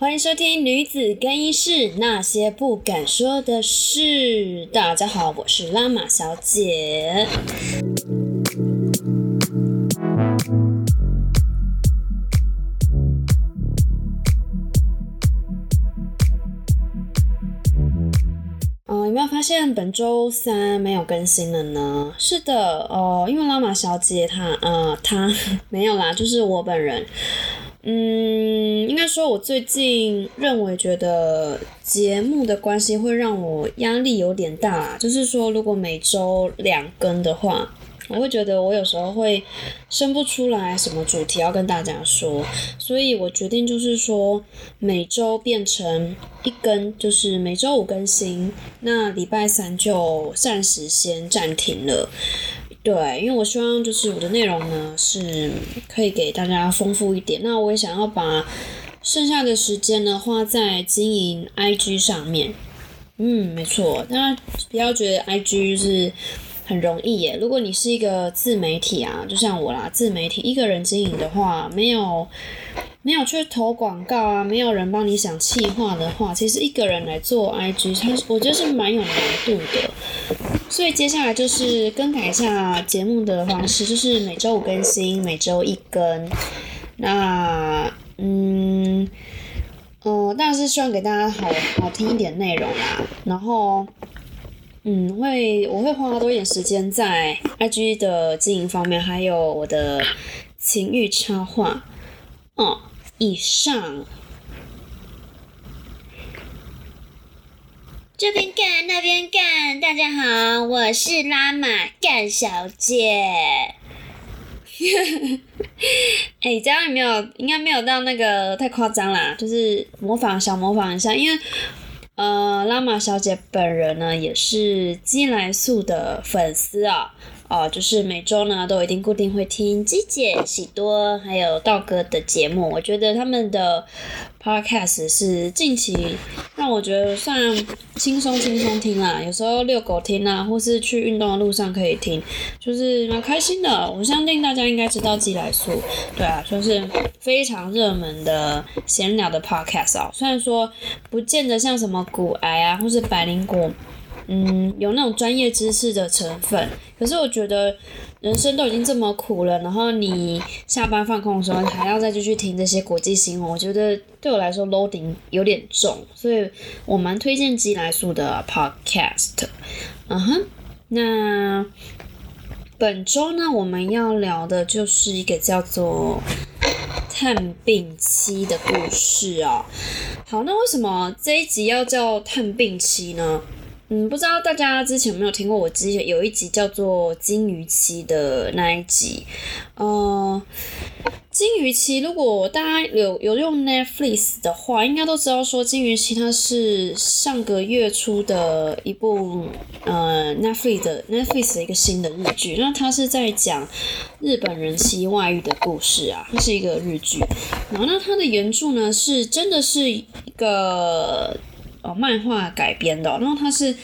欢迎收听《女子更衣室那些不敢说的事》。大家好，我是拉玛小姐。嗯，有没有发现本周三没有更新了呢？是的，哦，因为拉玛小姐她，呃，她 没有啦，就是我本人。嗯，应该说，我最近认为觉得节目的关系会让我压力有点大。就是说，如果每周两更的话，我会觉得我有时候会生不出来什么主题要跟大家说，所以我决定就是说每周变成一更，就是每周五更新，那礼拜三就暂时先暂停了。对，因为我希望就是我的内容呢是可以给大家丰富一点，那我也想要把剩下的时间呢花在经营 IG 上面。嗯，没错，大家不要觉得 IG 是很容易耶。如果你是一个自媒体啊，就像我啦，自媒体一个人经营的话，没有没有去投广告啊，没有人帮你想企划的话，其实一个人来做 IG，它我觉得是蛮有难度的。所以接下来就是更改一下节目的方式，就是每周五更新，每周一更。那嗯，呃，当然是希望给大家好好听一点内容啦。然后，嗯，会我会花多一点时间在 IG 的经营方面，还有我的情欲插画。哦，以上。这边干那边干，大家好，我是拉玛干小姐。哎，这样有没有？应该没有到那个太夸张啦，就是模仿小模仿一下，因为呃，拉玛小姐本人呢也是金来素的粉丝啊。哦，就是每周呢都一定固定会听鸡姐、喜多还有道哥的节目。我觉得他们的 podcast 是近期让我觉得算轻松轻松听啦，有时候遛狗听啊，或是去运动的路上可以听，就是蛮开心的。我相信大家应该知道鸡来素，对啊，就是非常热门的闲聊的 podcast 啊。虽然说不见得像什么骨癌啊，或是百灵果。嗯，有那种专业知识的成分，可是我觉得人生都已经这么苦了，然后你下班放空的时候还要再继续听这些国际新闻，我觉得对我来说 loading 有点重，所以我蛮推荐基来素的 podcast。嗯哼，那本周呢，我们要聊的就是一个叫做探病期的故事啊。好，那为什么这一集要叫探病期呢？嗯，不知道大家之前有没有听过我之前有一集叫做金鱼期的那一集，呃，金鱼期如果大家有有用 Netflix 的话，应该都知道说金鱼期它是上个月初的一部呃 Netflix 的 Netflix 的一个新的日剧，那它是在讲日本人妻外遇的故事啊，它是一个日剧，然后那它的原著呢是真的是一个。哦，漫画改编的，然后它是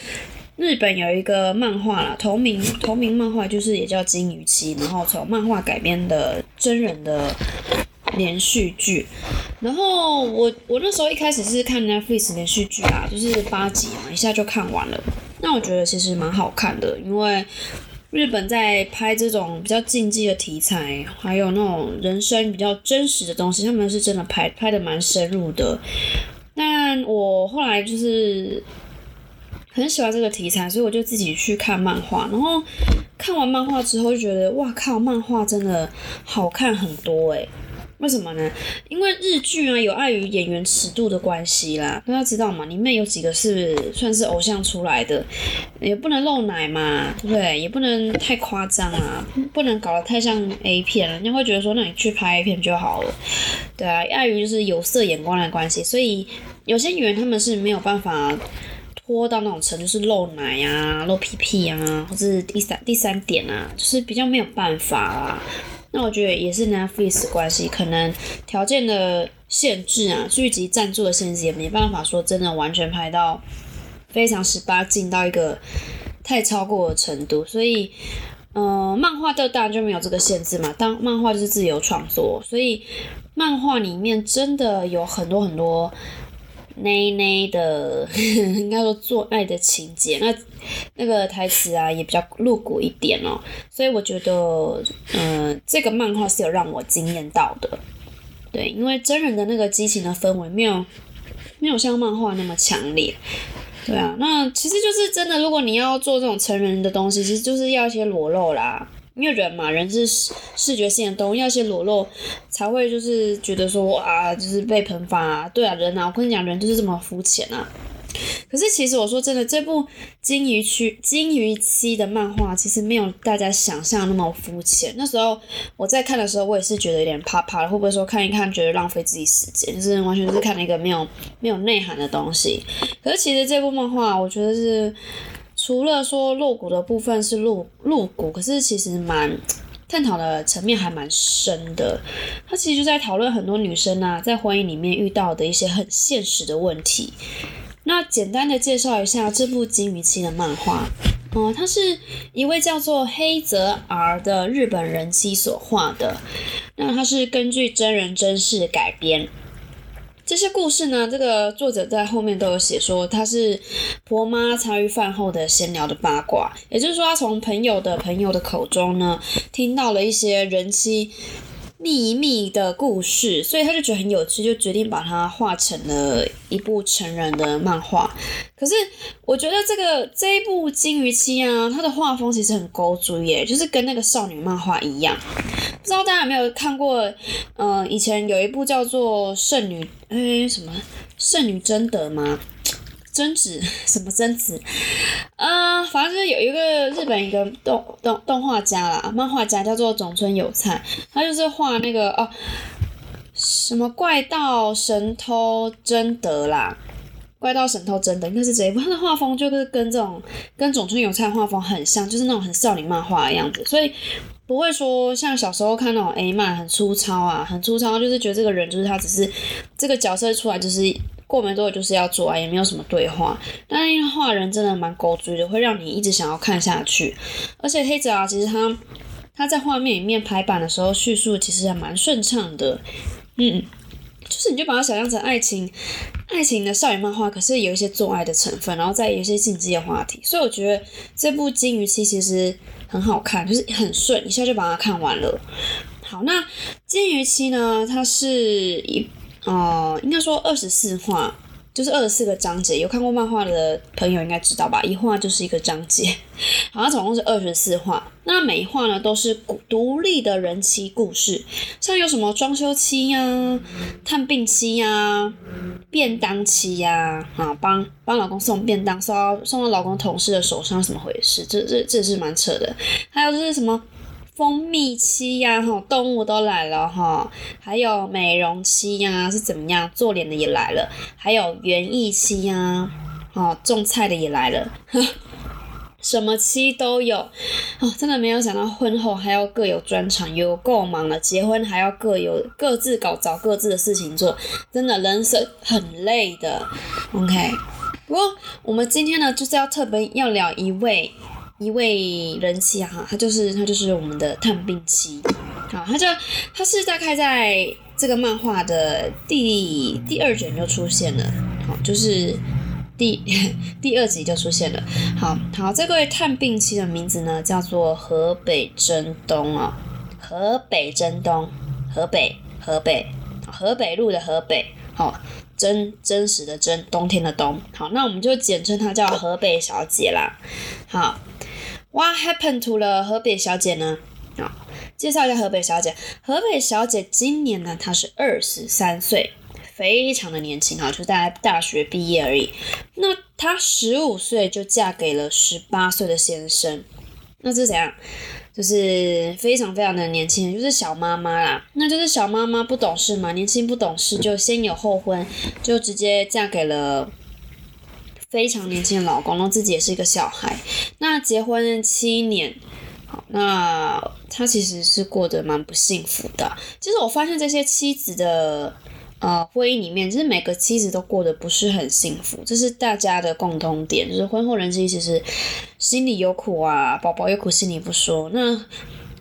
日本有一个漫画啦，同名同名漫画就是也叫《金鱼期》，然后从漫画改编的真人的连续剧。然后我我那时候一开始是看 Netflix 连续剧啊，就是八集嘛，一下就看完了。那我觉得其实蛮好看的，因为日本在拍这种比较禁忌的题材，还有那种人生比较真实的东西，他们是真的拍拍的蛮深入的。但我后来就是很喜欢这个题材，所以我就自己去看漫画。然后看完漫画之后，就觉得哇靠，漫画真的好看很多诶。为什么呢？因为日剧啊，有碍于演员尺度的关系啦。大家知道嘛？里面有几个是算是偶像出来的，也不能露奶嘛，对不对？也不能太夸张啊，不能搞得太像 A 片了，人家会觉得说，那你去拍 A 片就好了。对啊，碍于就是有色眼光的关系，所以有些演员他们是没有办法拖到那种程度，是露奶呀、露屁屁啊，或者第三第三点啊，就是比较没有办法啦。那我觉得也是 Netflix 关系，可能条件的限制啊，剧集赞助的限制，也没办法说真的完全拍到非常十八禁到一个太超过的程度。所以，呃，漫画的当然就没有这个限制嘛，当漫画就是自由创作，所以漫画里面真的有很多很多内内的，应该说做爱的情节，那那个台词啊也比较露骨一点哦，所以我觉得，嗯，这个漫画是有让我惊艳到的，对，因为真人的那个激情的氛围没有没有像漫画那么强烈。对啊，那其实就是真的。如果你要做这种成人的东西，其实就是要一些裸露啦。因为人嘛，人是视觉性的动物，要一些裸露才会就是觉得说啊，就是被喷发啊。对啊，人啊，我跟你讲，人就是这么肤浅啊。可是其实我说真的，这部《金鱼区金鱼期》的漫画其实没有大家想象那么肤浅。那时候我在看的时候，我也是觉得有点怕怕的，会不会说看一看觉得浪费自己时间，就是完全是看了一个没有没有内涵的东西。可是其实这部漫画，我觉得是除了说露骨的部分是露露骨，可是其实蛮 探讨的层面还蛮深的。他其实就在讨论很多女生啊在婚姻里面遇到的一些很现实的问题。那简单的介绍一下这部《金鱼期》的漫画，哦，它是一位叫做黑泽 R 的日本人妻所画的。那它是根据真人真事改编。这些故事呢，这个作者在后面都有写说，他是婆妈茶余饭后的闲聊的八卦，也就是说，他从朋友的朋友的口中呢，听到了一些人妻。秘密的故事，所以他就觉得很有趣，就决定把它画成了一部成人的漫画。可是我觉得这个这一部《金鱼期》啊，它的画风其实很勾追耶，就是跟那个少女漫画一样。不知道大家有没有看过？嗯，以前有一部叫做《圣女》哎什么《圣女贞德》吗？贞子 什么贞子？呃，反正就是有一个日本一个动动动画家啦，漫画家叫做种村有菜，他就是画那个哦，什么怪盗神偷贞德啦，怪盗神偷贞德应该是这一部，他的画风就是跟这种跟种村有菜画风很像，就是那种很少女漫画的样子，所以不会说像小时候看那种 A 漫很粗糙啊，很粗糙，就是觉得这个人就是他只是这个角色出来就是。过没多久就是要做啊，也没有什么对话，但因为画人真的蛮勾追的，会让你一直想要看下去。而且黑泽啊，其实他他在画面里面排版的时候叙述其实还蛮顺畅的，嗯，就是你就把它想象成爱情爱情的少女漫画，可是有一些做爱的成分，然后再有一些禁忌的话题，所以我觉得这部《金鱼期》其实很好看，就是很顺，一下就把它看完了。好，那《金鱼期》呢，它是一。哦，应该说二十四画，就是二十四个章节。有看过漫画的朋友应该知道吧？一画就是一个章节，好像总共是二十四画。那每一画呢，都是独立的人妻故事，像有什么装修期呀、探病期呀、便当期呀，啊，帮帮老公送便当，送到送到老公同事的手上，怎么回事？这这这是蛮扯的。还有就是什么？蜂蜜期呀，哈，动物都来了哈，还有美容期呀，是怎么样？做脸的也来了，还有园艺期呀，哦，种菜的也来了，什么期都有，哦，真的没有想到婚后还要各有专长，有够忙了。结婚还要各有各自搞找各自的事情做，真的人生很累的。OK，不过我们今天呢，就是要特别要聊一位。一位人妻啊，他就是他就是我们的探病期，好，他就他是大概在这个漫画的第第二卷就出现了，好，就是第 第二集就出现了，好好，这位探病期的名字呢叫做河北真东啊，河北真东，河北河北河北路的河北，好，真真实的真，冬天的冬，好，那我们就简称她叫河北小姐啦，好。What happened to 了河北小姐呢？啊，介绍一下河北小姐。河北小姐今年呢，她是二十三岁，非常的年轻哈，就是大概大学毕业而已。那她十五岁就嫁给了十八岁的先生，那是怎样？就是非常非常的年轻，就是小妈妈啦。那就是小妈妈不懂事嘛，年轻不懂事，就先有后婚，就直接嫁给了。非常年轻的老公，然后自己也是一个小孩。那结婚七年，好，那他其实是过得蛮不幸福的。其实我发现这些妻子的，呃婚姻里面，就是每个妻子都过得不是很幸福，这是大家的共通点，就是婚后人生其实心里有苦啊，宝宝有苦心里不说。那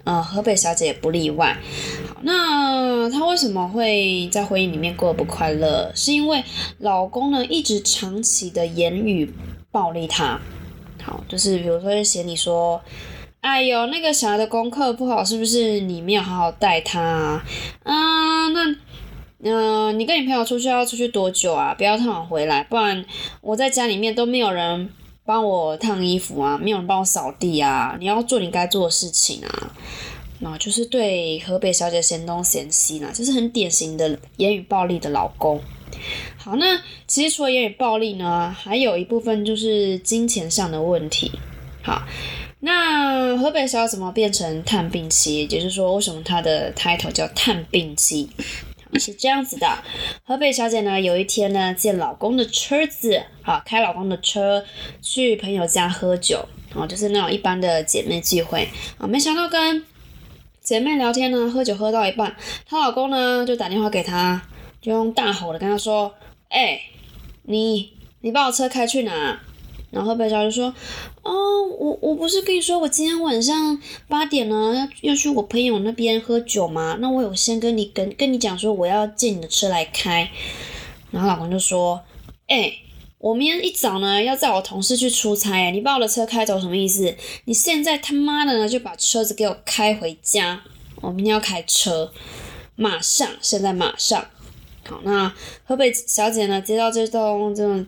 呃河北小姐也不例外。好，那她为什么会在婚姻里面过得不快乐？是因为老公呢一直长期的言语暴力她。好，就是比如说嫌你说。哎呦，那个小孩的功课不好，是不是你没有好好带他啊？啊，那，嗯，你跟你朋友出去要出去多久啊？不要太晚回来，不然我在家里面都没有人帮我烫衣服啊，没有人帮我扫地啊。你要做你该做的事情啊。那就是对河北小姐嫌东嫌西啦，就是很典型的言语暴力的老公。好，那其实除了言语暴力呢，还有一部分就是金钱上的问题。好。那河北小姐怎么变成探病妻？也就是说，为什么她的 title 叫探病妻？是这样子的，河北小姐呢，有一天呢，借老公的车子，啊，开老公的车去朋友家喝酒，啊，就是那种一般的姐妹聚会，啊，没想到跟姐妹聊天呢，喝酒喝到一半，她老公呢就打电话给她，就用大吼的跟她说：“哎，你你把我车开去哪？”然后北小就说：“哦，我我不是跟你说我今天晚上八点呢要要去我朋友那边喝酒吗？那我有先跟你跟跟你讲说我要借你的车来开。”然后老公就说：“哎，我明天一早呢要载我同事去出差，你把我的车开走什么意思？你现在他妈的呢就把车子给我开回家，我明天要开车，马上，现在马上。”好，那河北小姐呢接到这通这种。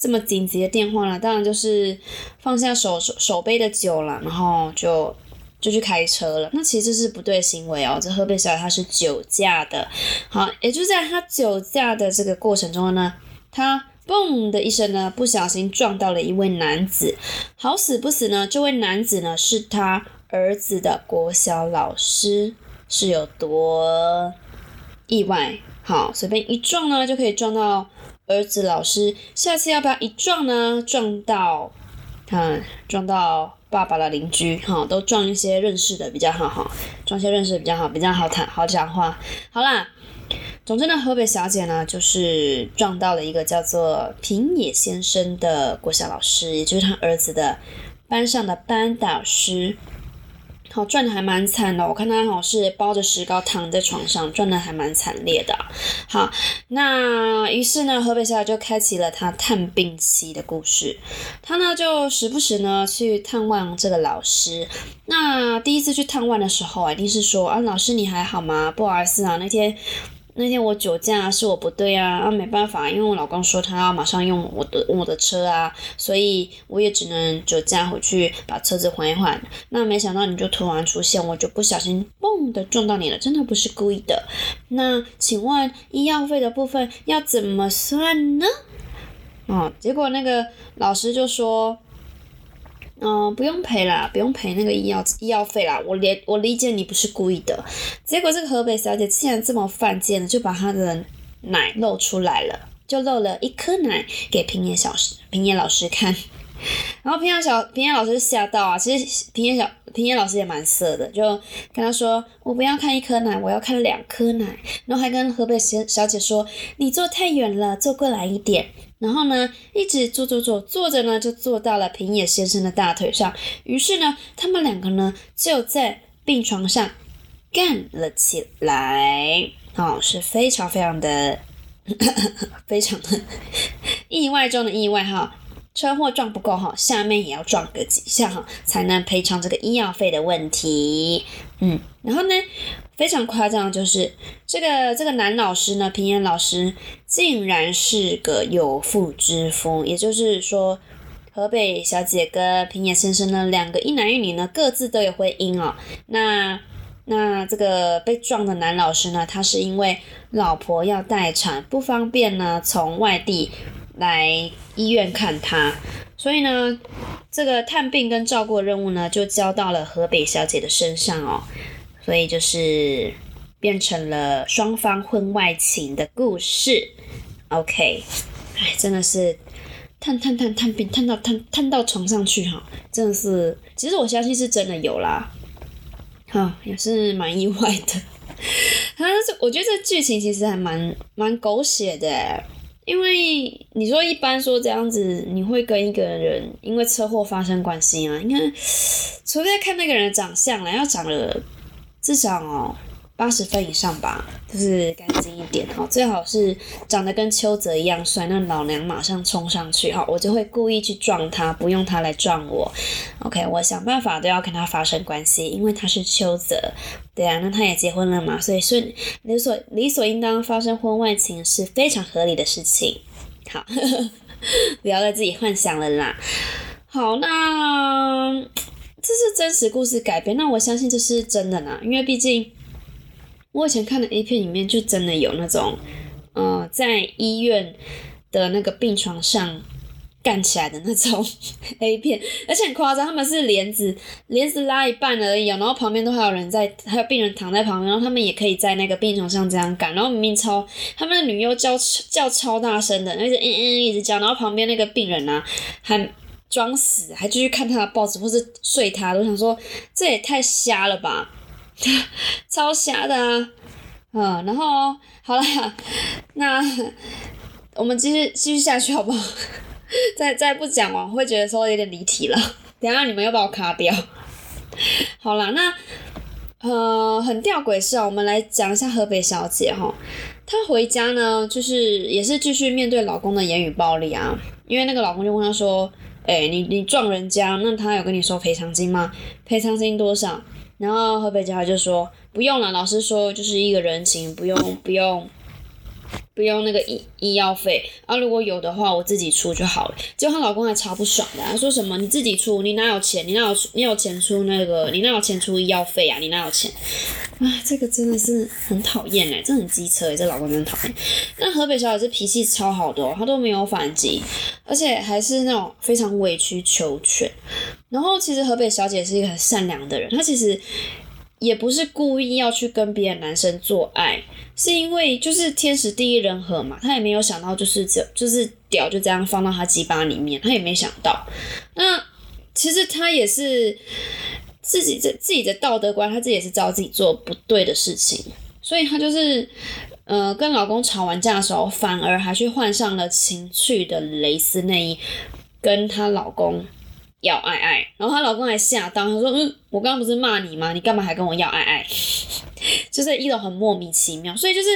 这么紧急的电话了，当然就是放下手手手杯的酒了，然后就就去开车了。那其实这是不对行为哦，这喝杯小他是酒驾的。好，也就在他酒驾的这个过程中呢，她嘣的一声呢，不小心撞到了一位男子。好死不死呢，这位男子呢是他儿子的国小老师，是有多意外？好，随便一撞呢，就可以撞到。儿子，老师，下次要不要一撞呢？撞到，看撞到爸爸的邻居，哈，都撞一些认识的比较好，哈，撞些认识的比较好，比较好谈，好讲话。好啦，总之呢，河北小姐呢，就是撞到了一个叫做平野先生的国小老师，也就是他儿子的班上的班导师。好，赚的还蛮惨的，我看他好是包着石膏躺在床上，赚的还蛮惨烈的。好，那于是呢，河北小姐就开启了他探病期的故事。他呢就时不时呢去探望这个老师。那第一次去探望的时候，一定是说啊，老师你还好吗？不好意思啊，那天。那天我酒驾是我不对啊，啊没办法，因为我老公说他要马上用我的我的车啊，所以我也只能酒驾回去把车子还一还。那没想到你就突然出现，我就不小心嘣的撞到你了，真的不是故意的。那请问医药费的部分要怎么算呢？哦，结果那个老师就说。嗯，不用赔啦，不用赔那个医药医药费啦。我连我理解你不是故意的，结果这个河北小姐竟然这么犯贱的，就把她的奶露出来了，就露了一颗奶给平野小平野老师看。然后平野小平野老师吓到啊，其实平野小平野老师也蛮色的，就跟他说：“我不要看一颗奶，我要看两颗奶。”然后还跟河北小小姐说：“你坐太远了，坐过来一点。”然后呢，一直坐坐坐坐着呢，就坐到了平野先生的大腿上。于是呢，他们两个呢就在病床上干了起来。哦，是非常非常的 非常的意外中的意外哈。车祸撞不够哈，下面也要撞个几下哈，才能赔偿这个医药费的问题。嗯，然后呢，非常夸张就是这个这个男老师呢，平原老师竟然是个有妇之夫，也就是说，河北小姐跟平野先生呢，两个一男一女呢，各自都有婚姻哦。那那这个被撞的男老师呢，他是因为老婆要待产，不方便呢，从外地。来医院看他，所以呢，这个探病跟照顾任务呢，就交到了河北小姐的身上哦，所以就是变成了双方婚外情的故事。OK，哎，真的是探探探探病，探到探探到床上去哈，真的是，其实我相信是真的有啦，哈，也是蛮意外的。他是我觉得这剧情其实还蛮蛮狗血的，因为你说一般说这样子，你会跟一个人因为车祸发生关系啊？你看除非看那个人的长相了，要长得至少哦。八十分以上吧，就是干净一点哈，最好是长得跟邱泽一样帅，那老娘马上冲上去哈，我就会故意去撞他，不用他来撞我。OK，我想办法都要跟他发生关系，因为他是邱泽，对啊，那他也结婚了嘛，所以是理所理所应当发生婚外情是非常合理的事情。好，不要再自己幻想了啦。好，那这是真实故事改编，那我相信这是真的啦，因为毕竟。我以前看的 A 片里面就真的有那种，呃，在医院的那个病床上干起来的那种 A 片，而且很夸张，他们是帘子帘子拉一半而已，然后旁边都还有人在，还有病人躺在旁边，然后他们也可以在那个病床上这样干，然后明明超他们的女优叫叫超大声的，那是嗯嗯一直叫，然后旁边那个病人啊还装死，还继续看他的报纸或是睡他，我想说这也太瞎了吧。超瞎的啊，嗯，然后好了，那我们继续继续下去好不好？再再不讲完，会觉得说有点离题了。等下你们又把我卡掉。好了，那呃很吊诡是啊，我们来讲一下河北小姐哈。她回家呢，就是也是继续面对老公的言语暴力啊。因为那个老公就问她说：“哎，你你撞人家，那他有跟你收赔偿金吗？赔偿金多少？”然后河北家就说不用了，老师说就是一个人情，不用不用不用那个医医药费啊，如果有的话我自己出就好了。结果她老公还超不爽的，他说什么你自己出，你哪有钱？你哪有你有钱出那个？你哪有钱出医药费啊？你哪有钱？啊，这个真的是很讨厌哎，这很机车哎，这老公真讨厌。那河北小姐这脾气超好的哦，她都没有反击，而且还是那种非常委曲求全。然后其实河北小姐是一个很善良的人，她其实也不是故意要去跟别的男生做爱，是因为就是天时地利人和嘛，她也没有想到就是这就是屌就这样放到她鸡巴里面，她也没想到。那其实她也是自己的自己的道德观，她自己也是知道自己做不对的事情，所以她就是呃跟老公吵完架的时候，反而还去换上了情趣的蕾丝内衣，跟她老公。要爱爱，然后她老公还吓到，他说：“嗯，我刚刚不是骂你吗？你干嘛还跟我要爱爱？” 就是一种很莫名其妙，所以就是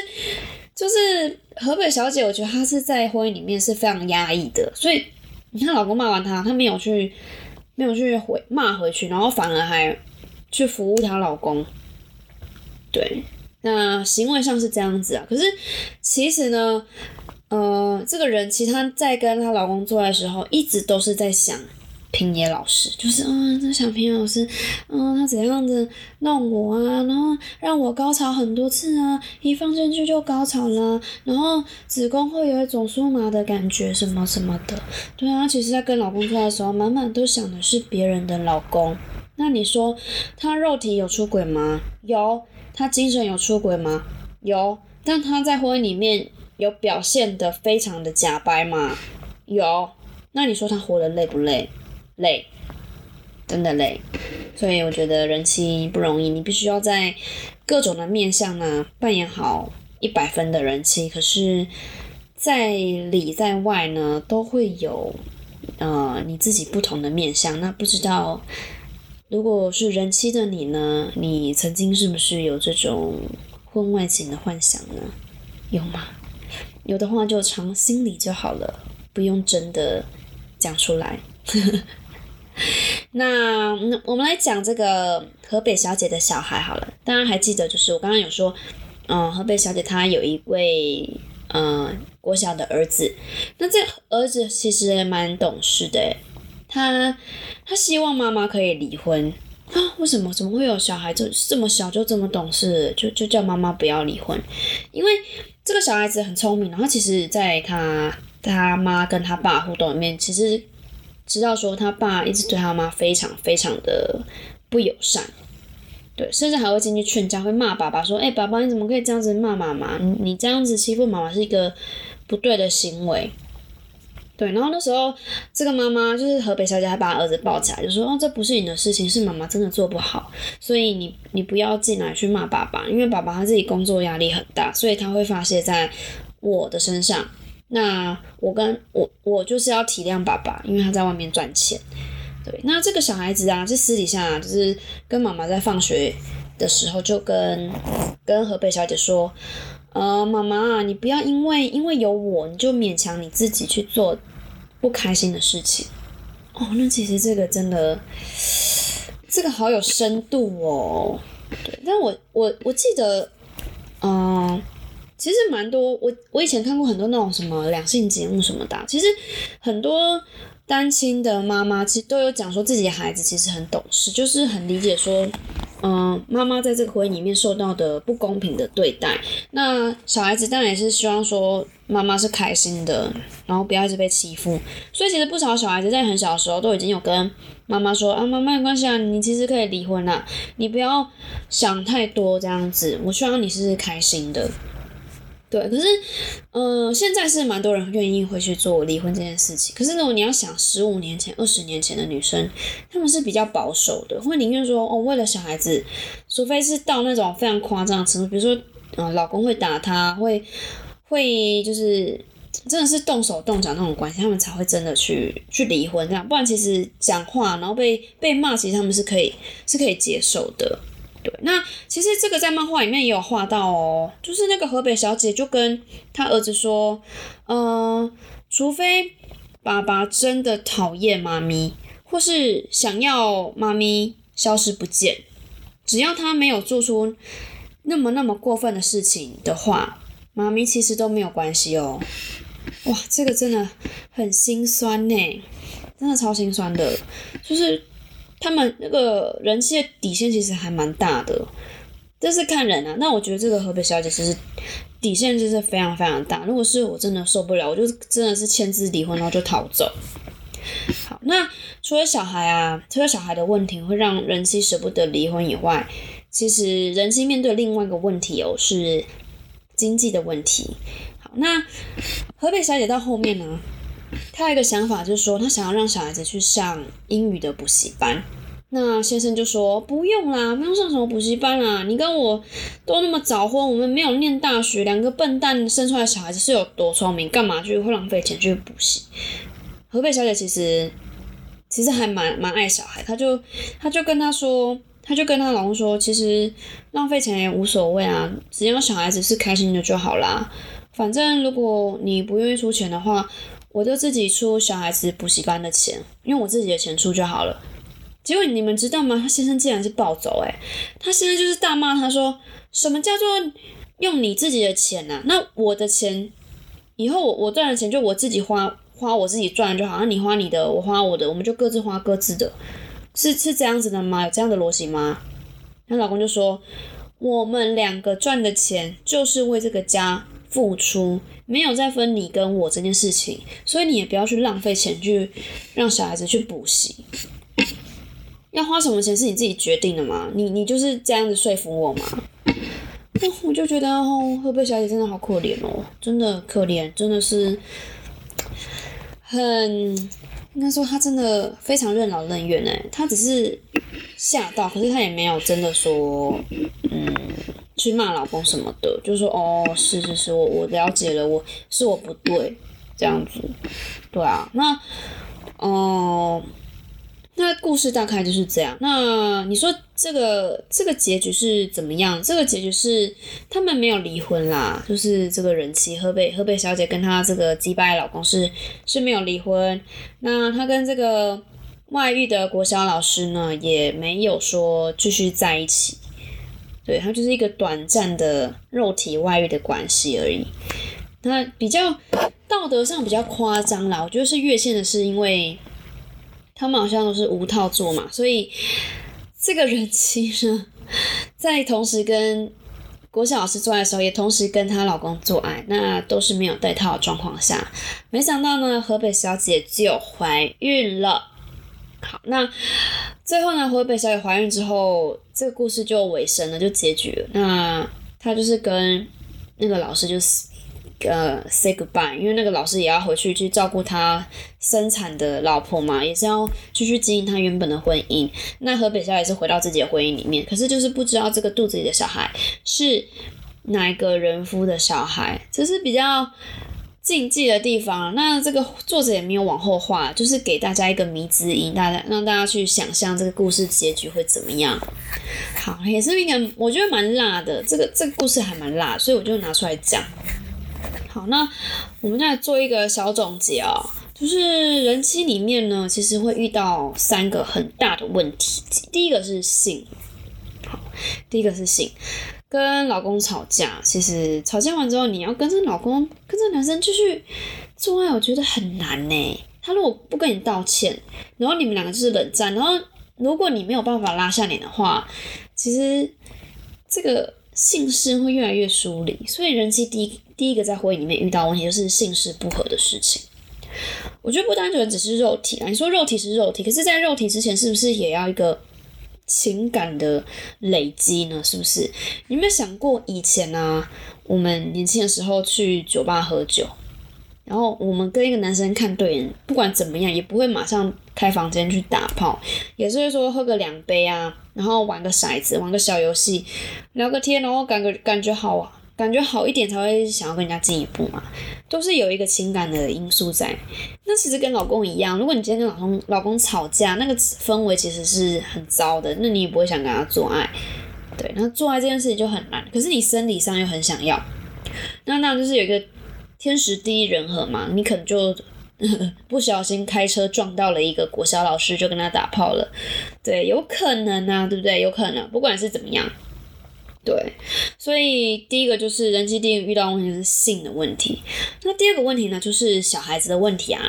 就是河北小姐，我觉得她是在婚姻里面是非常压抑的，所以你看老公骂完她，她没有去没有去回骂回去，然后反而还去服务她老公。对，那行为上是这样子啊，可是其实呢，呃，这个人其实她在跟她老公做爱的时候，一直都是在想。平野老师就是，嗯，这小平野老师，嗯，他怎样子弄我啊？然后让我高潮很多次啊，一放进去就高潮了，然后子宫会有一种酥麻的感觉，什么什么的。对啊，其实在跟老公出来的时候，满满都想的是别人的老公。那你说他肉体有出轨吗？有。他精神有出轨吗？有。但他在婚姻里面有表现的非常的假掰吗？有。那你说他活得累不累？累，真的累，所以我觉得人妻不容易，你必须要在各种的面相呢扮演好一百分的人妻，可是，在里在外呢都会有呃你自己不同的面相。那不知道如果是人妻的你呢，你曾经是不是有这种婚外情的幻想呢？有吗？有的话就藏心里就好了，不用真的讲出来。那我们来讲这个河北小姐的小孩好了。大家还记得，就是我刚刚有说，嗯，河北小姐她有一位嗯国小的儿子。那这儿子其实也蛮懂事的，他他希望妈妈可以离婚啊？为什么？怎么会有小孩就这么小就这么懂事？就就叫妈妈不要离婚？因为这个小孩子很聪明，然后其实在他他妈跟他爸互动里面，其实。知道说他爸一直对他妈非常非常的不友善，对，甚至还会进去劝架，会骂爸爸说：“哎，爸爸你怎么可以这样子骂妈妈？你你这样子欺负妈妈是一个不对的行为。”对，然后那时候这个妈妈就是河北小姐，还把儿子抱起来，就说：“哦，这不是你的事情，是妈妈真的做不好，所以你你不要进来去骂爸爸，因为爸爸他自己工作压力很大，所以他会发泄在我的身上。那我跟我我就是要体谅爸爸，因为他在外面赚钱。对，那这个小孩子啊，是私底下就是跟妈妈在放学的时候就跟跟河北小姐说。”呃，妈妈，你不要因为因为有我，你就勉强你自己去做不开心的事情。哦，那其实这个真的，这个好有深度哦。对，但我我我记得，嗯，其实蛮多，我我以前看过很多那种什么两性节目什么的，其实很多单亲的妈妈其实都有讲说自己的孩子其实很懂事，就是很理解说。嗯，妈妈在这个婚姻里面受到的不公平的对待，那小孩子当然也是希望说妈妈是开心的，然后不要一直被欺负。所以其实不少小孩子在很小的时候都已经有跟妈妈说啊，妈妈没关系啊，你其实可以离婚啦，你不要想太多这样子，我希望你是开心的。对，可是，呃，现在是蛮多人愿意会去做离婚这件事情。可是，如果你要想十五年前、二十年前的女生，她们是比较保守的，会宁愿说哦，为了小孩子，除非是到那种非常夸张的程度，比如说，嗯，老公会打她，会会就是真的是动手动脚那种关系，他们才会真的去去离婚这样。不然，其实讲话然后被被骂，其实他们是可以是可以接受的。对，那其实这个在漫画里面也有画到哦，就是那个河北小姐就跟她儿子说，嗯，除非爸爸真的讨厌妈咪，或是想要妈咪消失不见，只要他没有做出那么那么过分的事情的话，妈咪其实都没有关系哦。哇，这个真的很心酸呢，真的超心酸的，就是。他们那个人气的底线其实还蛮大的，这是看人啊。那我觉得这个河北小姐其实底线就是非常非常大。如果是我真的受不了，我就真的是签字离婚，然后就逃走。好，那除了小孩啊，除了小孩的问题会让人妻舍不得离婚以外，其实人妻面对另外一个问题哦，是经济的问题。好，那河北小姐到后面呢？他有一个想法，就是说他想要让小孩子去上英语的补习班。那先生就说不用啦，不用上什么补习班啊。你跟我都那么早婚，我们没有念大学，两个笨蛋生出来小孩子是有多聪明？干嘛就会浪费钱去补习？河北小姐其实其实还蛮蛮爱小孩，她就她就跟他说，她就跟她老公说，其实浪费钱也无所谓啊，只要小孩子是开心的就好啦。反正如果你不愿意出钱的话。我就自己出小孩子补习班的钱，用我自己的钱出就好了。结果你们知道吗？他先生竟然是暴走，诶，他现在就是大骂他说：“什么叫做用你自己的钱呐？那我的钱以后我我赚的钱就我自己花，花我自己赚就好。那你花你的，我花我的，我们就各自花各自的，是是这样子的吗？有这样的逻辑吗？”她老公就说：“我们两个赚的钱就是为这个家付出。”没有再分你跟我这件事情，所以你也不要去浪费钱去让小孩子去补习。要花什么钱是你自己决定的嘛？你你就是这样子说服我嘛？那我就觉得哦，河北小姐真的好可怜哦，真的可怜，真的是很应该说她真的非常任劳任怨哎，她只是吓到，可是她也没有真的说嗯。去骂老公什么的，就说哦，是是是，我我了解了，我是我不对，这样子，对啊，那，哦，那故事大概就是这样。那你说这个这个结局是怎么样？这个结局是他们没有离婚啦，就是这个人妻河北河北小姐跟她这个击败老公是是没有离婚。那她跟这个外遇的国小老师呢，也没有说继续在一起。对，它就是一个短暂的肉体外遇的关系而已。那比较道德上比较夸张啦，我觉得是越线的是因为他们好像都是无套做嘛，所以这个人妻呢，在同时跟国小老师做爱的时候，也同时跟她老公做爱，那都是没有戴套的状况下，没想到呢，河北小姐就怀孕了。好，那最后呢？河北小姐怀孕之后，这个故事就尾声了，就结局了。那她就是跟那个老师就是呃 say goodbye，因为那个老师也要回去去照顾他生产的老婆嘛，也是要继续经营他原本的婚姻。那河北小姐是回到自己的婚姻里面，可是就是不知道这个肚子里的小孩是哪一个人夫的小孩，这是比较。禁忌的地方，那这个作者也没有往后画，就是给大家一个迷之音，大家让大家去想象这个故事结局会怎么样。好，也是一个我觉得蛮辣的，这个这个故事还蛮辣，所以我就拿出来讲。好，那我们再做一个小总结哦，就是人妻里面呢，其实会遇到三个很大的问题，第一个是性，好，第一个是性。跟老公吵架，其实吵架完之后，你要跟这老公、跟这男生继续做爱，我觉得很难呢。他如果不跟你道歉，然后你们两个就是冷战，然后如果你没有办法拉下脸的话，其实这个姓氏会越来越疏离。所以人妻第一第一个在婚姻里面遇到问题就是性事不合的事情。我觉得不单纯只是肉体啊，你说肉体是肉体，可是在肉体之前是不是也要一个？情感的累积呢，是不是？你有没有想过以前呢？我们年轻的时候去酒吧喝酒，然后我们跟一个男生看对眼，不管怎么样，也不会马上开房间去打炮，也是说喝个两杯啊，然后玩个骰子，玩个小游戏，聊个天，然后感觉感觉好啊。感觉好一点才会想要跟人家进一步嘛，都是有一个情感的因素在。那其实跟老公一样，如果你今天跟老公老公吵架，那个氛围其实是很糟的，那你也不会想跟他做爱。对，那做爱这件事情就很难，可是你生理上又很想要，那那就是有一个天时地利人和嘛，你可能就 不小心开车撞到了一个国小老师，就跟他打炮了。对，有可能啊，对不对？有可能，不管是怎么样。对，所以第一个就是人机地遇到问题是性的问题，那第二个问题呢就是小孩子的问题啊，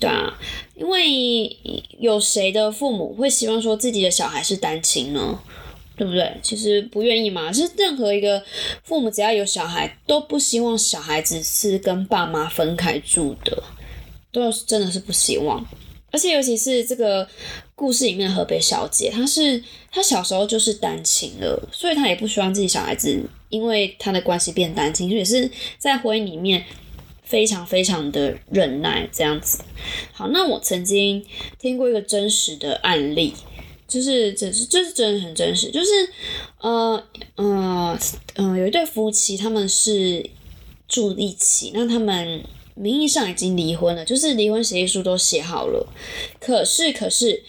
对啊，因为有谁的父母会希望说自己的小孩是单亲呢？对不对？其实不愿意嘛，是任何一个父母只要有小孩都不希望小孩子是跟爸妈分开住的，都是真的是不希望。而且尤其是这个故事里面的河北小姐，她是她小时候就是单亲了，所以她也不希望自己小孩子因为她的关系变单亲，所以是在婚姻里面非常非常的忍耐这样子。好，那我曾经听过一个真实的案例，就是这是这是真的很真实，就是呃呃呃有一对夫妻，他们是住一起，那他们。名义上已经离婚了，就是离婚协议书都写好了，可是可是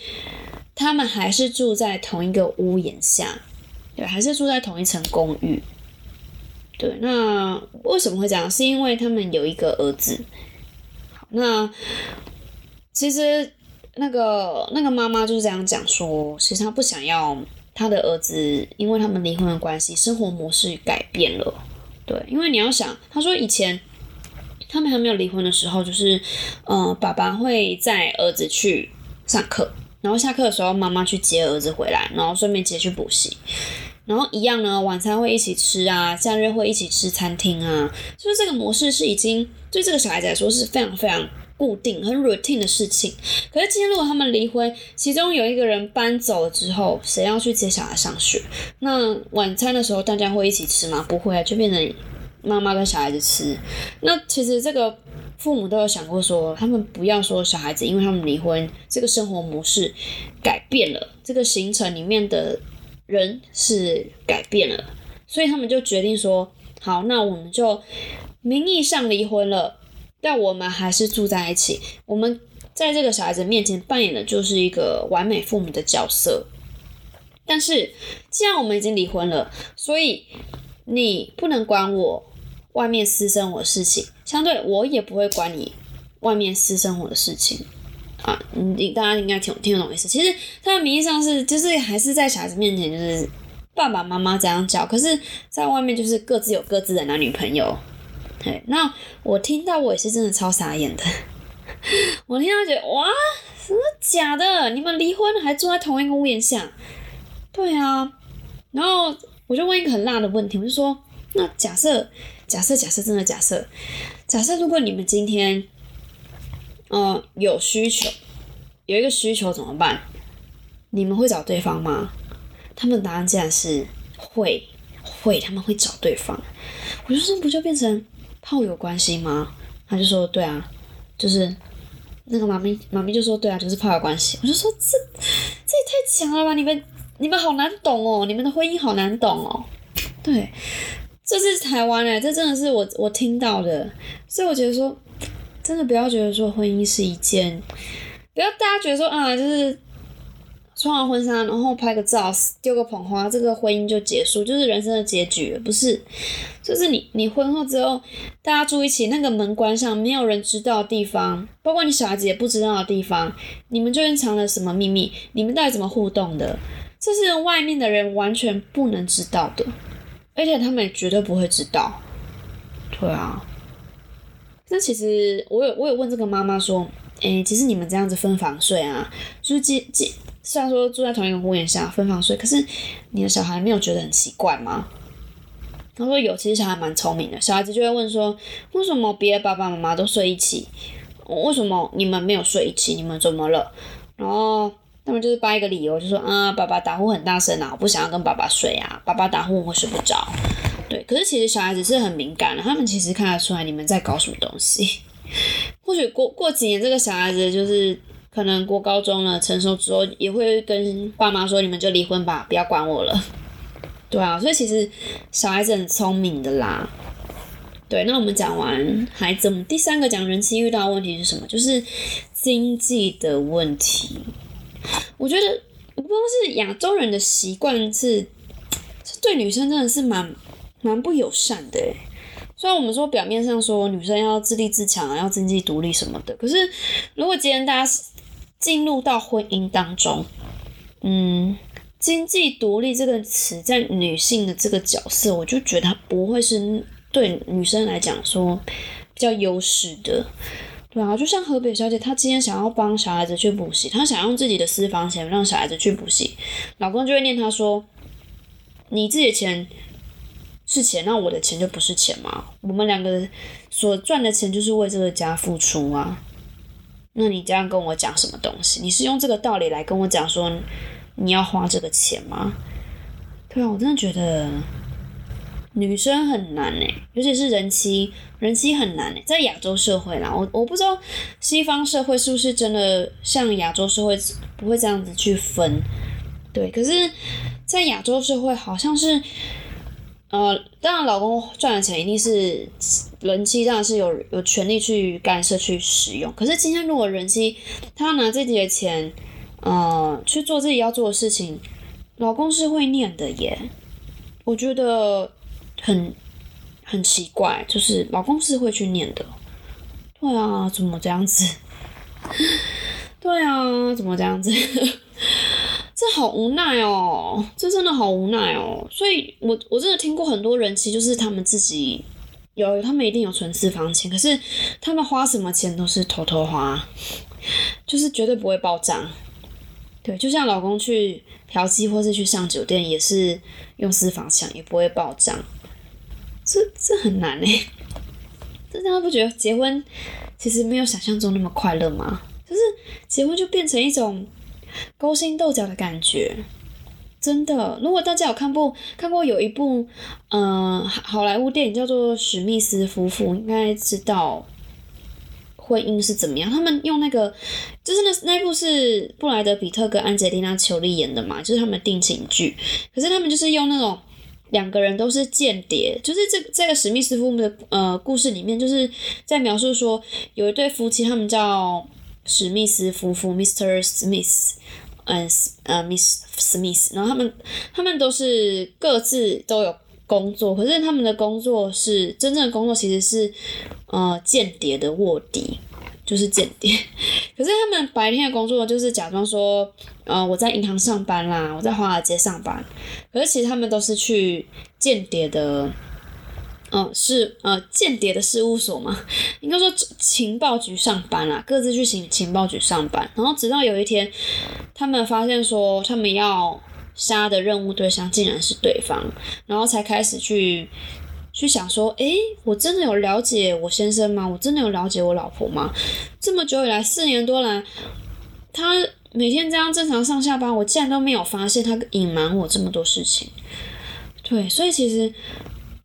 他们还是住在同一个屋檐下，对，还是住在同一层公寓。对，那为什么会这样？是因为他们有一个儿子。那其实那个那个妈妈就是这样讲说，其实她不想要她的儿子，因为他们离婚的关系，生活模式改变了。对，因为你要想，她说以前。他们还没有离婚的时候，就是，呃，爸爸会载儿子去上课，然后下课的时候，妈妈去接儿子回来，然后顺便接去补习，然后一样呢，晚餐会一起吃啊，假日会一起吃餐厅啊，就是这个模式是已经对这个小孩子来说是非常非常固定、很 routine 的事情。可是今天如果他们离婚，其中有一个人搬走了之后，谁要去接小孩上学？那晚餐的时候大家会一起吃吗？不会啊，就变成。妈妈跟小孩子吃，那其实这个父母都有想过说，他们不要说小孩子，因为他们离婚，这个生活模式改变了，这个行程里面的人是改变了，所以他们就决定说，好，那我们就名义上离婚了，但我们还是住在一起，我们在这个小孩子面前扮演的就是一个完美父母的角色，但是既然我们已经离婚了，所以你不能管我。外面私生活的事情，相对我也不会管你外面私生活的事情啊。你大家应该听听得懂意思。其实他的名义上是，就是还是在小孩子面前就是爸爸妈妈这样叫，可是在外面就是各自有各自的男女朋友。对，那我听到我也是真的超傻眼的。我听到觉得哇，什么假的？你们离婚还住在同一个屋檐下？对啊。然后我就问一个很辣的问题，我就说，那假设。假设，假设，真的假设，假设如果你们今天，嗯，有需求，有一个需求怎么办？你们会找对方吗？他们的答案竟然是会，会，他们会找对方。我就说，不就变成炮友关系吗？他就说对啊，就是那个妈咪妈咪就说对啊，就是炮友关系。我就说这这也太强了吧！你们你们好难懂哦，你们的婚姻好难懂哦。对，这是台湾哎，这真的是我我听到的，所以我觉得说，真的不要觉得说婚姻是一件，不要大家觉得说啊，就是穿完婚纱然后拍个照，丢个捧花，这个婚姻就结束，就是人生的结局，不是？就是你你婚后之后，大家住一起，那个门关上，没有人知道的地方，包括你小孩子也不知道的地方，你们究竟藏了什么秘密？你们到底怎么互动的？这是外面的人完全不能知道的。而且他们也绝对不会知道，对啊。那其实我有我有问这个妈妈说，诶，其实你们这样子分房睡啊，就是既既虽然说住在同一个屋檐下分房睡，可是你的小孩没有觉得很奇怪吗？他说有，其实小孩蛮聪明的，小孩子就会问说，为什么别的爸爸妈妈都睡一起，为什么你们没有睡一起？你们怎么了？然后。他们就是掰一个理由，就说啊，爸爸打呼很大声啊，我不想要跟爸爸睡啊，爸爸打呼我会睡不着。对，可是其实小孩子是很敏感的，他们其实看得出来你们在搞什么东西。或许过过几年，这个小孩子就是可能过高中了，成熟之后也会跟爸妈说，你们就离婚吧，不要管我了。对啊，所以其实小孩子很聪明的啦。对，那我们讲完孩子，们第三个讲人妻遇到的问题是什么？就是经济的问题。我觉得我不知道是亚洲人的习惯是，是对女生真的是蛮蛮不友善的虽然我们说表面上说女生要自立自强啊，要经济独立什么的，可是如果今天大家进入到婚姻当中，嗯，经济独立这个词在女性的这个角色，我就觉得它不会是对女生来讲说比较优势的。对啊，就像河北小姐，她今天想要帮小孩子去补习，她想用自己的私房钱让小孩子去补习，老公就会念她说：“你自己的钱是钱，那我的钱就不是钱吗？我们两个所赚的钱就是为这个家付出啊。那你这样跟我讲什么东西？你是用这个道理来跟我讲说你要花这个钱吗？对啊，我真的觉得。”女生很难诶，尤其是人妻，人妻很难诶，在亚洲社会啦，我我不知道西方社会是不是真的像亚洲社会不会这样子去分，对，可是，在亚洲社会好像是，呃，当然老公赚的钱一定是人妻，当然是有有权利去干涉去使用，可是今天如果人妻她拿自己的钱，呃，去做自己要做的事情，老公是会念的耶，我觉得。很很奇怪，就是老公是会去念的，对啊，怎么这样子？对啊，怎么这样子？这好无奈哦，这真的好无奈哦。所以，我我真的听过很多人，其实就是他们自己有，他们一定有存私房钱，可是他们花什么钱都是偷偷花，就是绝对不会报账。对，就像老公去嫖妓或是去上酒店，也是用私房钱，也不会报账。这这很难哎，大家不觉得结婚其实没有想象中那么快乐吗？就是结婚就变成一种勾心斗角的感觉，真的。如果大家有看过看过有一部嗯好莱坞电影叫做《史密斯夫妇》，应该知道婚姻是怎么样。他们用那个就是那那部是布莱德比特跟安吉丽娜裘丽演的嘛，就是他们定情剧。可是他们就是用那种。两个人都是间谍，就是这这个史密斯夫妇的呃故事里面，就是在描述说有一对夫妻，他们叫史密斯夫妇，Mr. Smith，嗯呃 Miss Smith，然后他们他们都是各自都有工作，可是他们的工作是真正的工作其实是呃间谍的卧底。就是间谍，可是他们白天的工作就是假装说，呃，我在银行上班啦，我在华尔街上班，可是其实他们都是去间谍的，嗯，是呃间谍的事务所嘛，应该说情报局上班啦，各自去情情报局上班，然后直到有一天，他们发现说他们要杀的任务对象竟然是对方，然后才开始去。去想说，诶，我真的有了解我先生吗？我真的有了解我老婆吗？这么久以来，四年多来，他每天这样正常上下班，我竟然都没有发现他隐瞒我这么多事情。对，所以其实，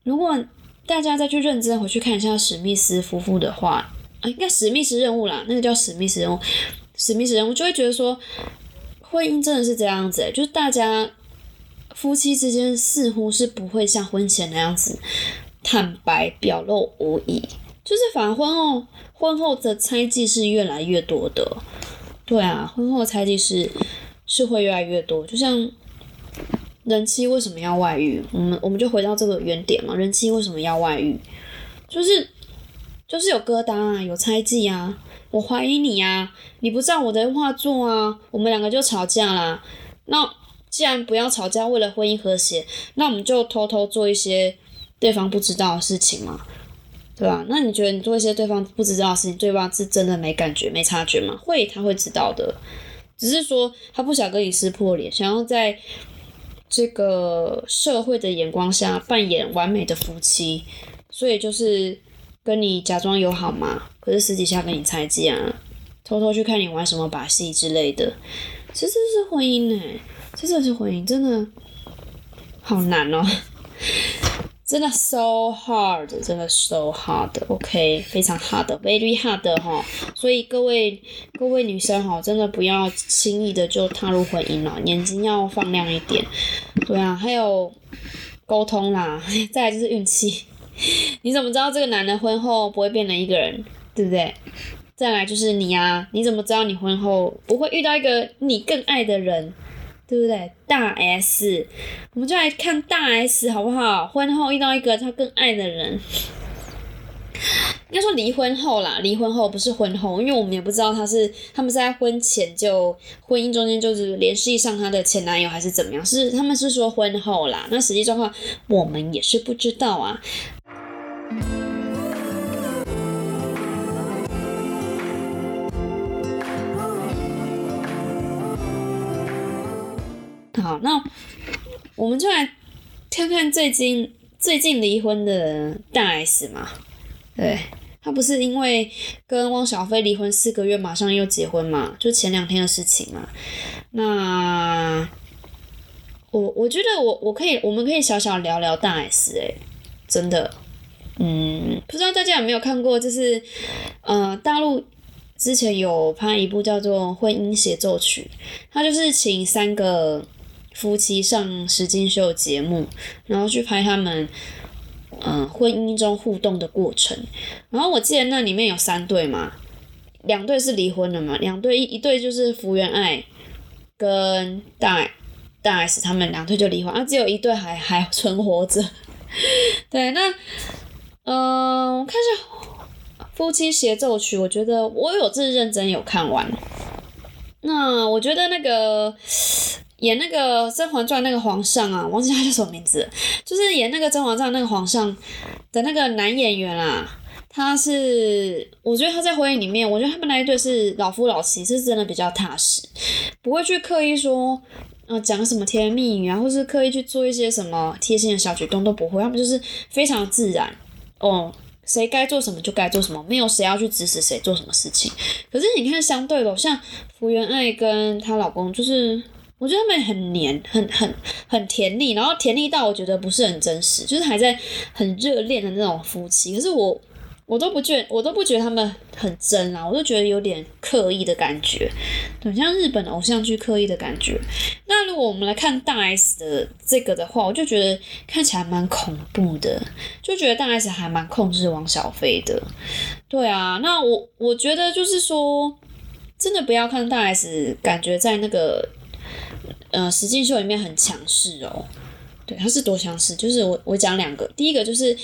如果大家再去认真回去看一下史密斯夫妇的话，啊，应该史密斯任务啦，那个叫史密斯任务，史密斯任务就会觉得说，婚姻真的是这样子、欸，就是大家夫妻之间似乎是不会像婚前那样子坦白表露无遗，就是反而婚后婚后的猜忌是越来越多的。对啊，婚后的猜忌是是会越来越多，就像人妻为什么要外遇？我们我们就回到这个原点嘛，人妻为什么要外遇？就是就是有疙瘩啊，有猜忌啊，我怀疑你啊，你不照我的话做啊，我们两个就吵架啦。那既然不要吵架，为了婚姻和谐，那我们就偷偷做一些对方不知道的事情嘛，对吧？那你觉得你做一些对方不知道的事情，对方是真的没感觉、没察觉吗？会，他会知道的，只是说他不想跟你撕破脸，想要在这个社会的眼光下扮演完美的夫妻，所以就是跟你假装友好嘛，可是私底下跟你猜忌啊，偷偷去看你玩什么把戏之类的，其实这是婚姻呢、这真的是婚姻，真的好难哦，真的 so hard，真的 so hard，OK，、非常 hard，very hard 哈，所以各位各位女生哈，真的不要轻易的就踏入婚姻了，眼睛要放亮一点，对啊，还有沟通啦，再来就是运气，你怎么知道这个男的婚后不会变成一个人，对不对？再来就是你呀、你怎么知道你婚后不会遇到一个你更爱的人？对不对？大 S，我们就来看大 S 好不好？婚后遇到一个他更爱的人，应该说离婚后啦，离婚后不是婚后，因为我们也不知道他是他们是在婚前就婚姻中间就是联系上他的前男友还是怎么样，是他们是说婚后啦，那实际状况我们也是不知道啊。好，那我们就来看看最近最近离婚的大 S 嘛，对，她不是因为跟汪小菲离婚四个月，马上又结婚嘛，就前两天的事情嘛。那我我觉得我我可以，我们可以小小聊聊大 S 哎、真的，嗯，不知道大家有没有看过，就是呃大陆。之前有拍一部叫做《婚姻协奏曲》，他就是请三个夫妻上实境秀节目，然后去拍他们嗯、婚姻中互动的过程。然后我记得那里面有三对嘛，两对是离婚了嘛，两对一一对就是福原爱跟大大 S 他们两对就离婚，啊，只有一对还还存活着。对，那嗯、我看一下。夫妻协奏曲，我觉得我有自认真有看完。那我觉得那个演那个《甄嬛传》那个皇上啊，忘记他叫什么名字，就是演那个《甄嬛传》那个皇上的那个男演员啊，他是我觉得他在婚姻里面，我觉得他们那一对是老夫老妻，是真的比较踏实，不会去刻意说。呃，讲什么甜言蜜语啊，或是刻意去做一些什么贴心的小举动都不会，他们就是非常自然哦。谁该做什么就该做什么，没有谁要去指使谁做什么事情。可是你看，相对的，像福原爱跟她老公，就是我觉得他们很黏，很很很甜腻，然后甜腻到我觉得不是很真实，就是还在很热恋的那种夫妻。可是我我都不觉我都不觉得他们很真啊，我都觉得有点刻意的感觉，很像日本偶像剧刻意的感觉。那如果我们来看大 S 的这个的话，我就觉得看起来蛮恐怖的，就觉得大 S 还蛮控制王小飞的。对啊，那我我觉得就是说，真的不要看大 S，感觉在那个呃实境秀里面很强势哦。对，他是多强势，就是我我讲两个，第一个就是，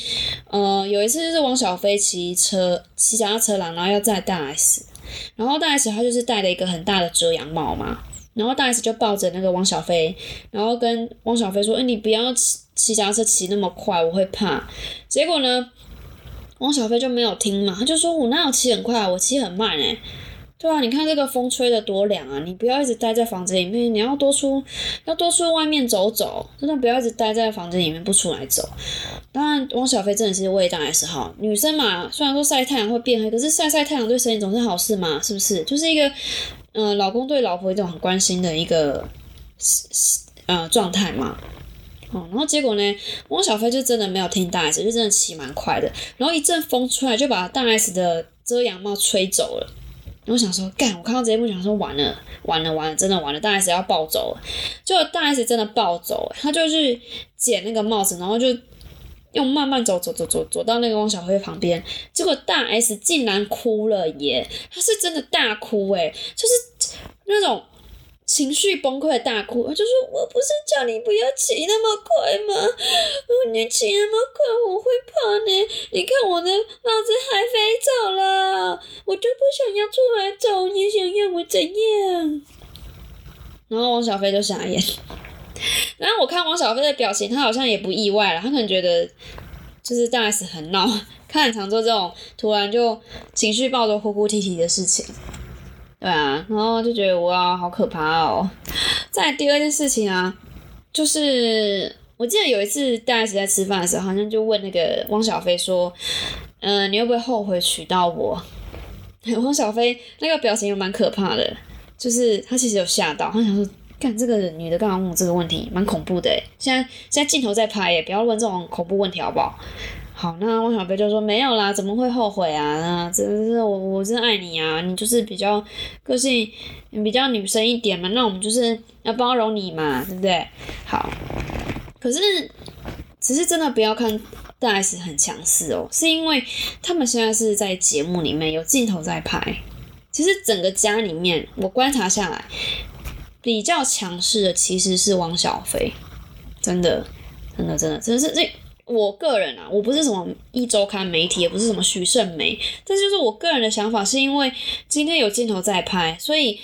呃，有一次就是王小飞骑车骑脚踏车啦，然后要载大 S，然后大 S 他就是戴了一个很大的遮阳帽嘛，然后大 S 就抱着那个王小飞，然后跟王小飞说：“哎、你不要骑骑脚踏车骑那么快，我会怕。”结果呢，王小飞就没有听嘛，他就说：“我哪有骑很快，我骑很慢诶、对啊，你看这个风吹得多凉啊！你不要一直待在房子里面，你要多出，要多出外面走走，真的不要一直待在房子里面不出来走。当然，汪小菲真的是为大 S 好，女生嘛，虽然说晒太阳会变黑，可是晒晒太阳对身体总是好事嘛，是不是？就是一个，嗯、老公对老婆一种很关心的一个，呃，状态嘛。哦，然后结果呢，汪小菲就真的没有听大 S，就真的骑蛮快的，然后一阵风出来就把大 S 的遮阳帽吹走了。我想说，干！我看到这一幕，想说完了，完了，完了，真的完了，大 S 要暴走了。结果大 S 真的暴走，他就是捡那个帽子，然后就又慢慢走走走走走到那个汪小菲旁边。结果大 S 竟然哭了耶！他是真的大哭诶，就是那种。情绪崩溃大哭，就说：“我不是叫你不要骑那么快吗？你骑那么快，我会怕呢。你看我的帽子还飞走了，我就不想要出来走，你想要我怎样？”然后王小飞就傻眼。然后我看王小飞的表情，他好像也不意外了，他可能觉得就是大 S 很闹，看很常做这种突然就情绪爆的哭哭啼啼的事情。对啊，然后就觉得哇，好可怕哦！再第二件事情啊，就是我记得有一次大 S 在吃饭的时候，好像就问那个汪小菲说：“嗯，你会不会后悔娶到我？” 汪小菲那个表情也蛮可怕的，就是他其实有吓到，他想说：“干这个女的干嘛问我这个问题？蛮恐怖的现在现在镜头在拍耶，不要问这种恐怖问题好不好？”好，那汪小菲就说没有啦，怎么会后悔啊？那真的是我，我真爱你啊！你就是比较个性比较女生一点嘛，那我们就是要包容你嘛，对不对？好，可是只是真的不要看大 S 很强势哦，是因为他们现在是在节目里面有镜头在拍。其实整个家里面，我观察下来，比较强势的其实是汪小菲，真的，真的，真的，真的是这。我个人啊，我不是什么一周刊媒体，也不是什么徐胜梅，这就是我个人的想法，是因为今天有镜头在拍，所以。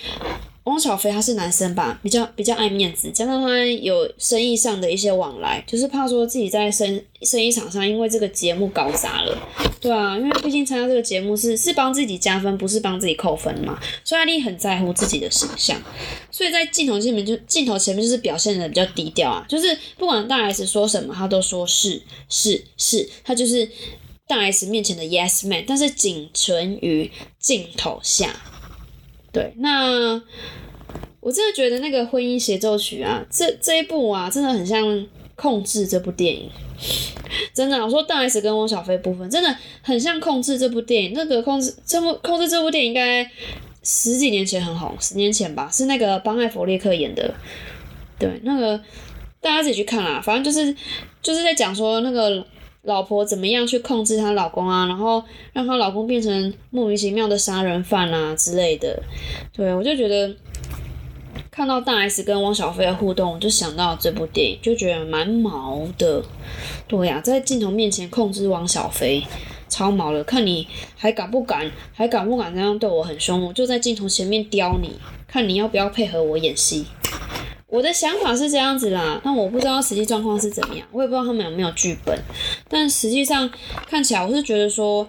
汪小菲他是男生吧，比较比较爱面子，加上他有生意上的一些往来，就是怕说自己在生生意场上因为这个节目搞砸了，对啊，因为毕竟参加这个节目是是帮自己加分，不是帮自己扣分嘛，所以阿丽很在乎自己的形象，所以在镜头前面就镜头前面就是表现的比较低调啊，就是不管大 S 说什么，他都说是是是，他就是大 S 面前的 yes man，但是仅存于镜头下。对，那我真的觉得那个婚姻协奏曲啊，这这一部啊，真的很像《控制》这部电影。真的，我说大 S 跟汪小菲部分，真的很像《控制》这部电影。那个《控制》这部《控制》这部电影应该十几年前很红，十年前吧，是那个邦艾弗列克演的。对，那个大家自己去看啦，反正就是就是在讲说那个。老婆怎么样去控制她老公啊？然后让她老公变成莫名其妙的杀人犯啊之类的。对我就觉得看到大 S 跟汪小菲的互动，我就想到这部电影，就觉得蛮毛的。对呀，在镜头面前控制汪小菲，超毛了。看你还敢不敢，还敢不敢这样对我很凶？我就在镜头前面刁你，看你要不要配合我演戏。我的想法是这样子啦，但我不知道实际状况是怎么样，我也不知道他们有没有剧本。但实际上看起来，我是觉得说，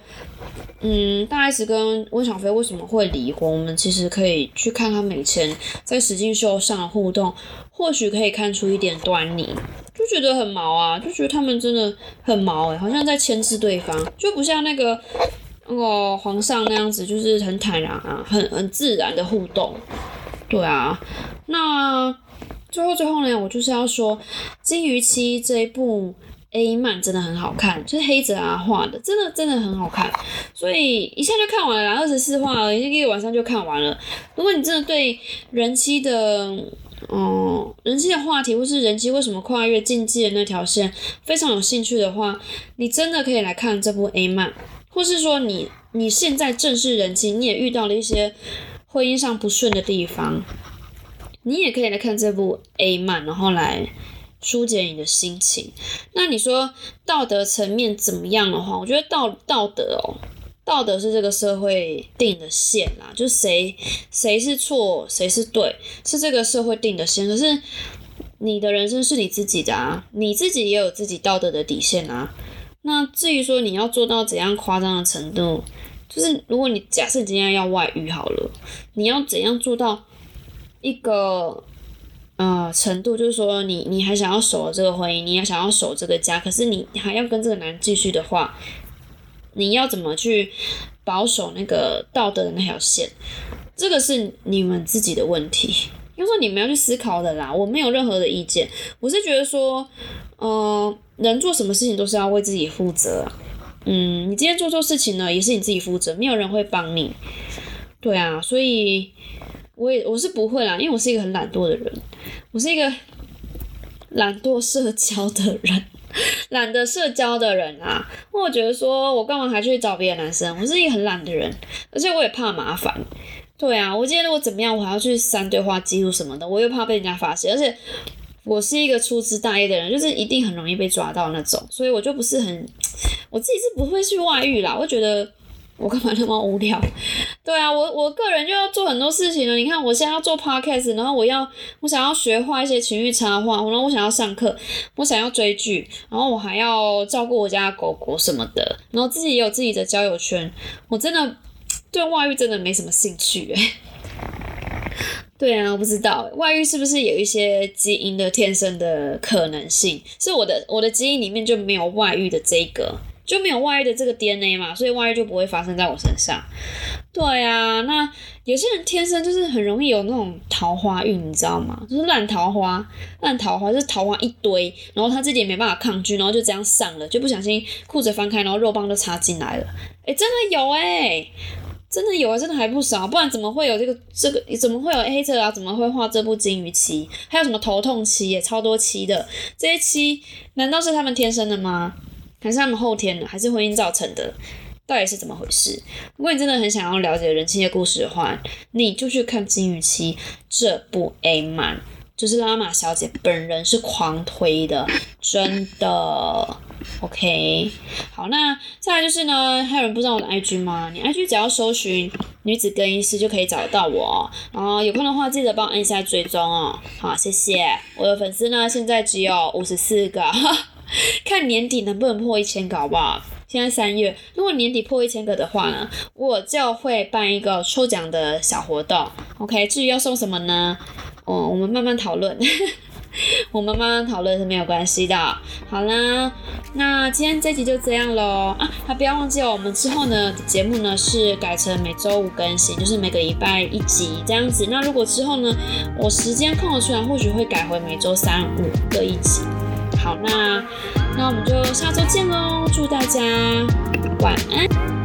嗯，大 S 跟温小菲为什么会离婚？我们其实可以去看他们以前在实境秀上的互动，或许可以看出一点端倪。就觉得很毛啊，就觉得他们真的很毛诶，好像在牵制对方，就不像那个那个皇上那样子，就是很坦然啊，很很自然的互动。对啊，那。最后最后呢，我就是要说，《金鱼期》这一部 A 漫真的很好看，就是黑泽啊画的，真的真的很好看，所以一下就看完了，二十四话，一个晚上就看完了。如果你真的对人妻的，嗯，人妻的话题，或是人妻为什么跨越禁忌的那条线非常有兴趣的话，你真的可以来看这部 A 漫，或是说你你现在正是人妻，你也遇到了一些婚姻上不顺的地方。你也可以来看这部 A 漫，然后来疏解你的心情。那你说道德层面怎么样的话，我觉得道道德哦，道德是这个社会定的线啦，就谁谁是错，谁是对，是这个社会定的线。可是你的人生是你自己的啊，你自己也有自己道德的底线啊。那至于说你要做到怎样夸张的程度，就是如果你假设今天要外遇好了，你要怎样做到？一个呃程度，就是说你你还想要守这个婚姻，你也想要守这个家，可是你还要跟这个男人继续的话，你要怎么去保守那个道德的那条线？这个是你们自己的问题，因为说你们要去思考的啦。我没有任何的意见，我是觉得说，嗯，人做什么事情都是要为自己负责。嗯，你今天做错事情呢，也是你自己负责，没有人会帮你。对啊，所以我也我是不会啦，因为我是一个很懒惰的人，我是一个懒惰社交的人，懒得社交的人啊。我觉得说我干嘛还去找别的男生？我是一个很懒的人，而且我也怕麻烦。对啊，我今天如果怎么样，我还要去删对话记录什么的，我又怕被人家发现，而且。我是一个粗枝大叶的人，就是一定很容易被抓到那种，所以我就不是很，我自己是不会去外遇啦。我觉得我干嘛那么无聊？对啊，我我个人就要做很多事情了。你看，我现在要做 podcast，然后我要我想要学画一些情欲插画，然后我想要上课，我想要追剧，然后我还要照顾我家狗狗什么的，然后自己也有自己的交友圈。我真的对外遇真的没什么兴趣诶。对啊，我不知道外遇是不是有一些基因的天生的可能性？是我的我的基因里面就没有外遇的这个，就没有外遇的这个 DNA 嘛，所以外遇就不会发生在我身上。对啊，那有些人天生就是很容易有那种桃花运，你知道吗？就是烂桃花，烂桃花就是桃花一堆，然后他自己也没办法抗拒，然后就这样上了，就不小心裤子翻开，然后肉棒就插进来了。哎，真的有哎。真的有啊，真的还不少，不然怎么会有这个这个？怎么会有黑色啊？怎么会画这部金鱼期？还有什么头痛期也超多期的，这些期难道是他们天生的吗？还是他们后天的？还是婚姻造成的？到底是怎么回事？如果你真的很想要了解人妻的故事的话，你就去看《金鱼期》这部 A 漫，就是拉玛小姐本人是狂推的，真的。OK，好，那再来就是呢，还有人不知道我的 IG 吗？你 IG 只要搜寻女子更衣室就可以找到我哦，然后有空的话记得帮我按一下追踪哦。好，谢谢。我的粉丝呢现在只有五十四个，看年底能不能破一千个好不好？现在三月，如果年底破一千个的话呢，我就会办一个抽奖的小活动。OK，至于要送什么呢？哦，我们慢慢讨论。我们慢慢讨论是没有关系的。好啦，那今天这集就这样喽啊！还不要忘记哦，我们之后呢节目呢是改成每周五更新，就是每个礼拜一集这样子。那如果之后呢我时间空了出来，或许会改回每周三五各一集。好，那那我们就下周见喽！祝大家晚安。